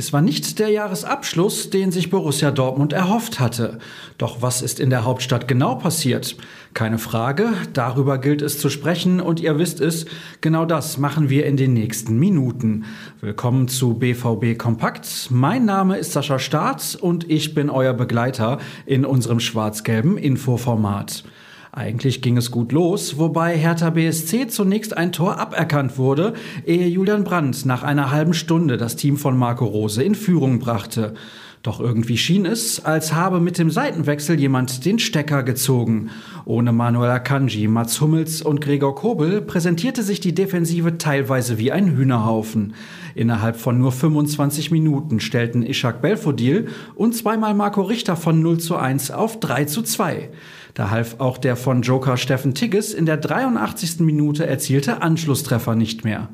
Es war nicht der Jahresabschluss, den sich Borussia Dortmund erhofft hatte. Doch was ist in der Hauptstadt genau passiert? Keine Frage, darüber gilt es zu sprechen und ihr wisst es, genau das machen wir in den nächsten Minuten. Willkommen zu BVB Kompakt. Mein Name ist Sascha Staat und ich bin euer Begleiter in unserem schwarz-gelben Infoformat. Eigentlich ging es gut los, wobei Hertha BSC zunächst ein Tor aberkannt wurde, ehe Julian Brandt nach einer halben Stunde das Team von Marco Rose in Führung brachte. Doch irgendwie schien es, als habe mit dem Seitenwechsel jemand den Stecker gezogen. Ohne Manuel Akanji, Mats Hummels und Gregor Kobel präsentierte sich die Defensive teilweise wie ein Hühnerhaufen. Innerhalb von nur 25 Minuten stellten Ishak Belfodil und zweimal Marco Richter von 0 zu 1 auf 3 zu 2. Da half auch der von Joker Steffen Tigges in der 83. Minute erzielte Anschlusstreffer nicht mehr.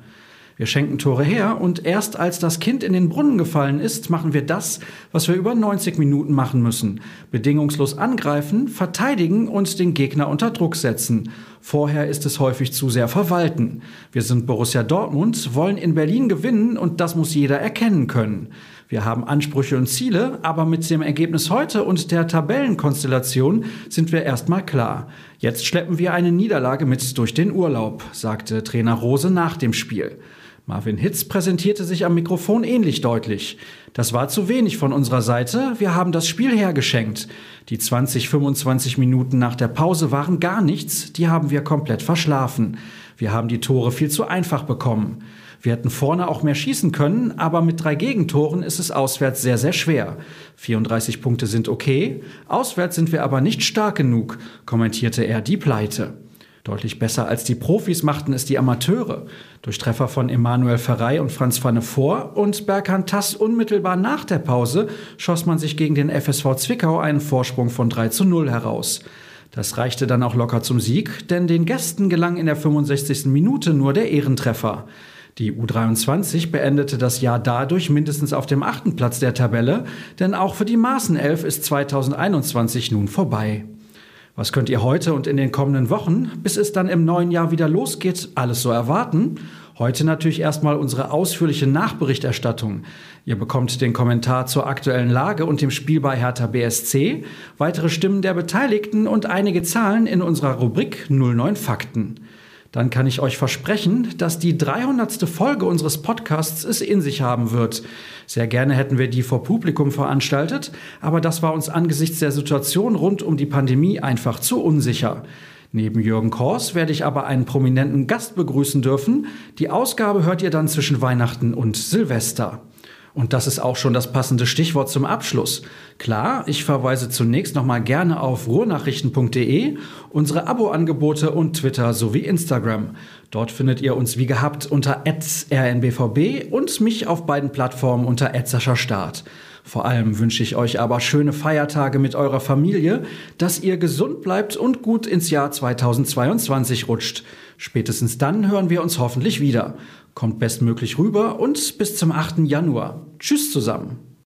Wir schenken Tore her und erst als das Kind in den Brunnen gefallen ist, machen wir das, was wir über 90 Minuten machen müssen. Bedingungslos angreifen, verteidigen und den Gegner unter Druck setzen. Vorher ist es häufig zu sehr verwalten. Wir sind Borussia Dortmund, wollen in Berlin gewinnen und das muss jeder erkennen können. Wir haben Ansprüche und Ziele, aber mit dem Ergebnis heute und der Tabellenkonstellation sind wir erstmal klar. Jetzt schleppen wir eine Niederlage mit durch den Urlaub, sagte Trainer Rose nach dem Spiel. Marvin Hitz präsentierte sich am Mikrofon ähnlich deutlich. Das war zu wenig von unserer Seite, wir haben das Spiel hergeschenkt. Die 20, 25 Minuten nach der Pause waren gar nichts, die haben wir komplett verschlafen. Wir haben die Tore viel zu einfach bekommen. Wir hätten vorne auch mehr schießen können, aber mit drei Gegentoren ist es auswärts sehr, sehr schwer. 34 Punkte sind okay, auswärts sind wir aber nicht stark genug, kommentierte er die Pleite. Deutlich besser als die Profis machten es die Amateure. Durch Treffer von Emanuel Ferrei und Franz Pfanne vor und Berkan Tass unmittelbar nach der Pause schoss man sich gegen den FSV Zwickau einen Vorsprung von 3 zu 0 heraus. Das reichte dann auch locker zum Sieg, denn den Gästen gelang in der 65. Minute nur der Ehrentreffer. Die U23 beendete das Jahr dadurch mindestens auf dem achten Platz der Tabelle, denn auch für die Maßenelf ist 2021 nun vorbei. Was könnt ihr heute und in den kommenden Wochen, bis es dann im neuen Jahr wieder losgeht, alles so erwarten? Heute natürlich erstmal unsere ausführliche Nachberichterstattung. Ihr bekommt den Kommentar zur aktuellen Lage und dem Spiel bei Hertha BSC, weitere Stimmen der Beteiligten und einige Zahlen in unserer Rubrik 09 Fakten dann kann ich euch versprechen, dass die 300. Folge unseres Podcasts es in sich haben wird. Sehr gerne hätten wir die vor Publikum veranstaltet, aber das war uns angesichts der Situation rund um die Pandemie einfach zu unsicher. Neben Jürgen Kors werde ich aber einen prominenten Gast begrüßen dürfen. Die Ausgabe hört ihr dann zwischen Weihnachten und Silvester. Und das ist auch schon das passende Stichwort zum Abschluss. Klar, ich verweise zunächst nochmal gerne auf ruhrnachrichten.de, unsere Abo-Angebote und Twitter sowie Instagram. Dort findet ihr uns wie gehabt unter rnbvb und mich auf beiden Plattformen unter Start. Vor allem wünsche ich euch aber schöne Feiertage mit eurer Familie, dass ihr gesund bleibt und gut ins Jahr 2022 rutscht. Spätestens dann hören wir uns hoffentlich wieder. Kommt bestmöglich rüber und bis zum 8. Januar. Tschüss zusammen.